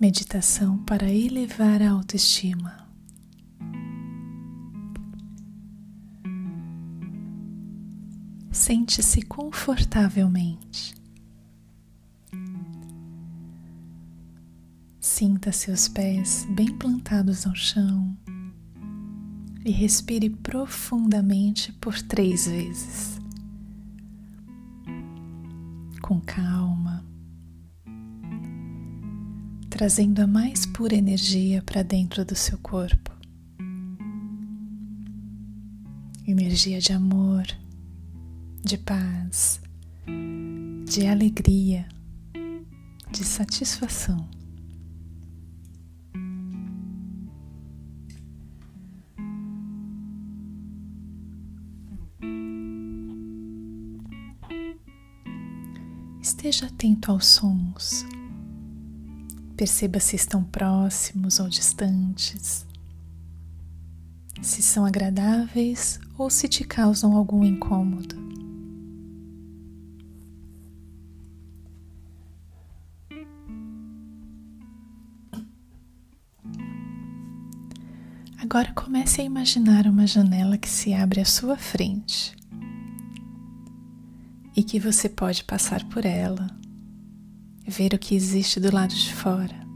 Meditação para elevar a autoestima. Sente-se confortavelmente. Sinta seus pés bem plantados no chão e respire profundamente por três vezes. Com calma, trazendo a mais pura energia para dentro do seu corpo. Energia de amor, de paz, de alegria, de satisfação. Esteja atento aos sons. Perceba se estão próximos ou distantes, se são agradáveis ou se te causam algum incômodo. Agora comece a imaginar uma janela que se abre à sua frente e que você pode passar por ela, ver o que existe do lado de fora.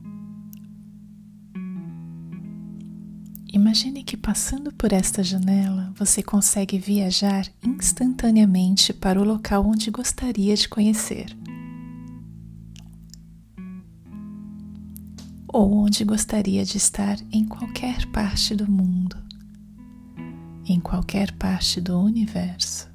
Imagine que passando por esta janela você consegue viajar instantaneamente para o local onde gostaria de conhecer. Ou onde gostaria de estar em qualquer parte do mundo, em qualquer parte do universo.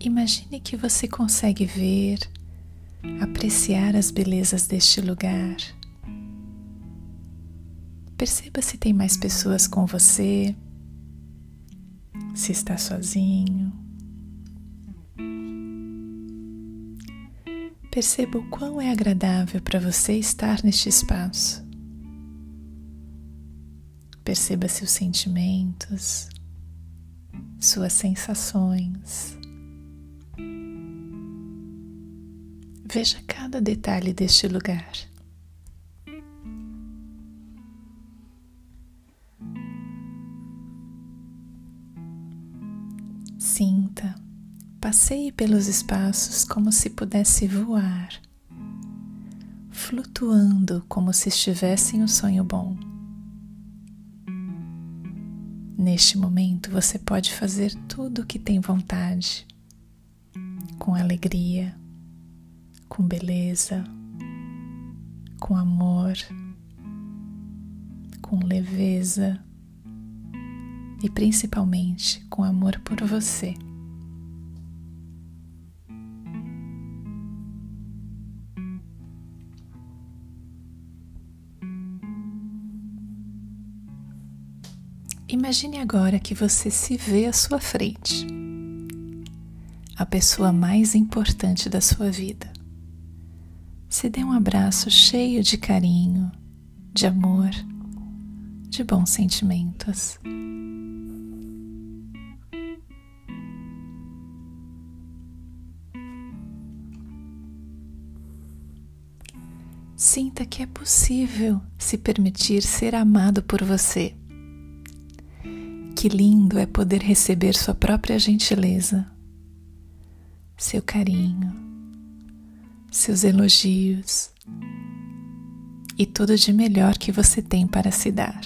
Imagine que você consegue ver, apreciar as belezas deste lugar. Perceba se tem mais pessoas com você, se está sozinho. Perceba o quão é agradável para você estar neste espaço. Perceba seus sentimentos, suas sensações. Veja cada detalhe deste lugar. Sinta, passeie pelos espaços como se pudesse voar, flutuando como se estivesse em um sonho bom. Neste momento você pode fazer tudo o que tem vontade, com alegria com beleza, com amor, com leveza e principalmente com amor por você. Imagine agora que você se vê à sua frente, a pessoa mais importante da sua vida se dê um abraço cheio de carinho, de amor, de bons sentimentos. Sinta que é possível se permitir ser amado por você. Que lindo é poder receber sua própria gentileza, seu carinho seus elogios e tudo de melhor que você tem para se dar.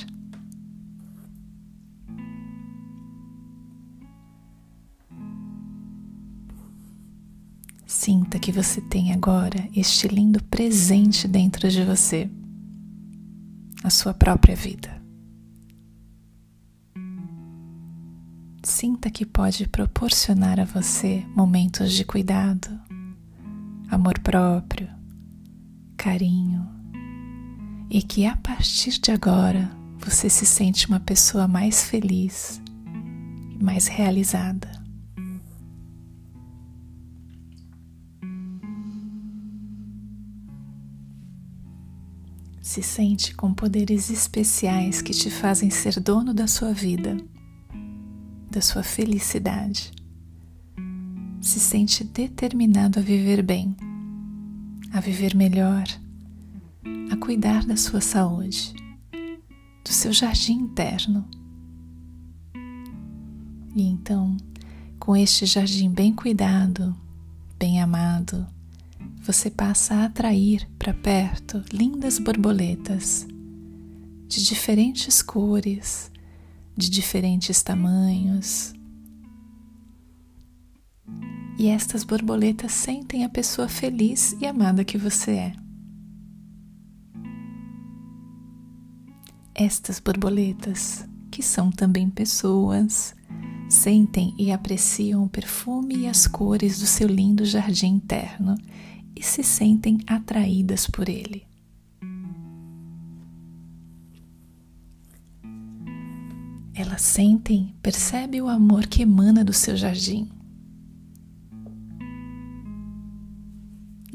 Sinta que você tem agora este lindo presente dentro de você, a sua própria vida. Sinta que pode proporcionar a você momentos de cuidado, amor próprio, carinho e que a partir de agora você se sente uma pessoa mais feliz e mais realizada. Se sente com poderes especiais que te fazem ser dono da sua vida, da sua felicidade. Se sente determinado a viver bem, a viver melhor, a cuidar da sua saúde, do seu jardim interno. E então, com este jardim bem cuidado, bem amado, você passa a atrair para perto lindas borboletas de diferentes cores, de diferentes tamanhos. E estas borboletas sentem a pessoa feliz e amada que você é. Estas borboletas, que são também pessoas, sentem e apreciam o perfume e as cores do seu lindo jardim interno e se sentem atraídas por ele. Elas sentem, percebe o amor que emana do seu jardim.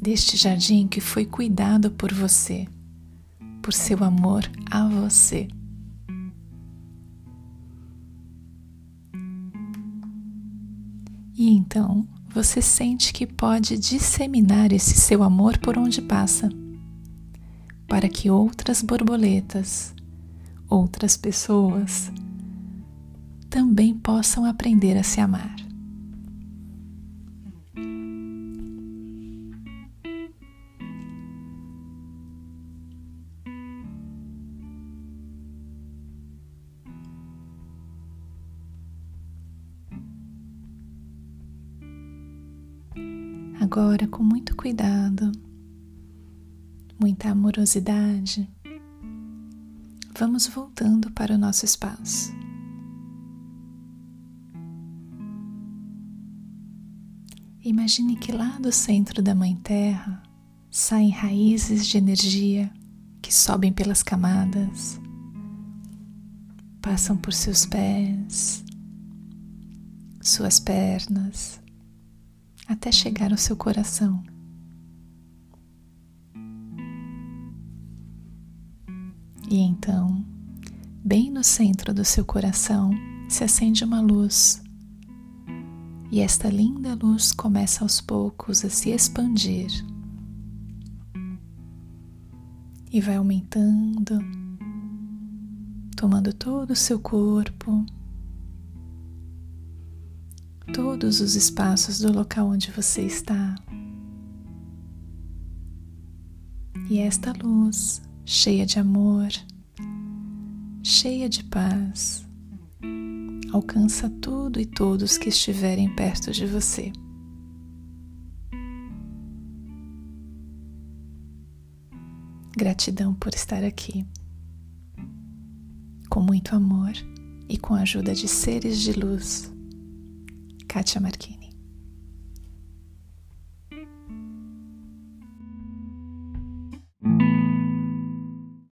Deste jardim que foi cuidado por você, por seu amor a você. E então você sente que pode disseminar esse seu amor por onde passa, para que outras borboletas, outras pessoas, também possam aprender a se amar. Agora, com muito cuidado, muita amorosidade, vamos voltando para o nosso espaço. Imagine que lá do centro da Mãe Terra saem raízes de energia que sobem pelas camadas, passam por seus pés, suas pernas, até chegar ao seu coração. E então, bem no centro do seu coração, se acende uma luz. E esta linda luz começa aos poucos a se expandir. E vai aumentando, tomando todo o seu corpo todos os espaços do local onde você está. E esta luz, cheia de amor, cheia de paz, alcança tudo e todos que estiverem perto de você. Gratidão por estar aqui. Com muito amor e com a ajuda de seres de luz Kácsa Merkényi.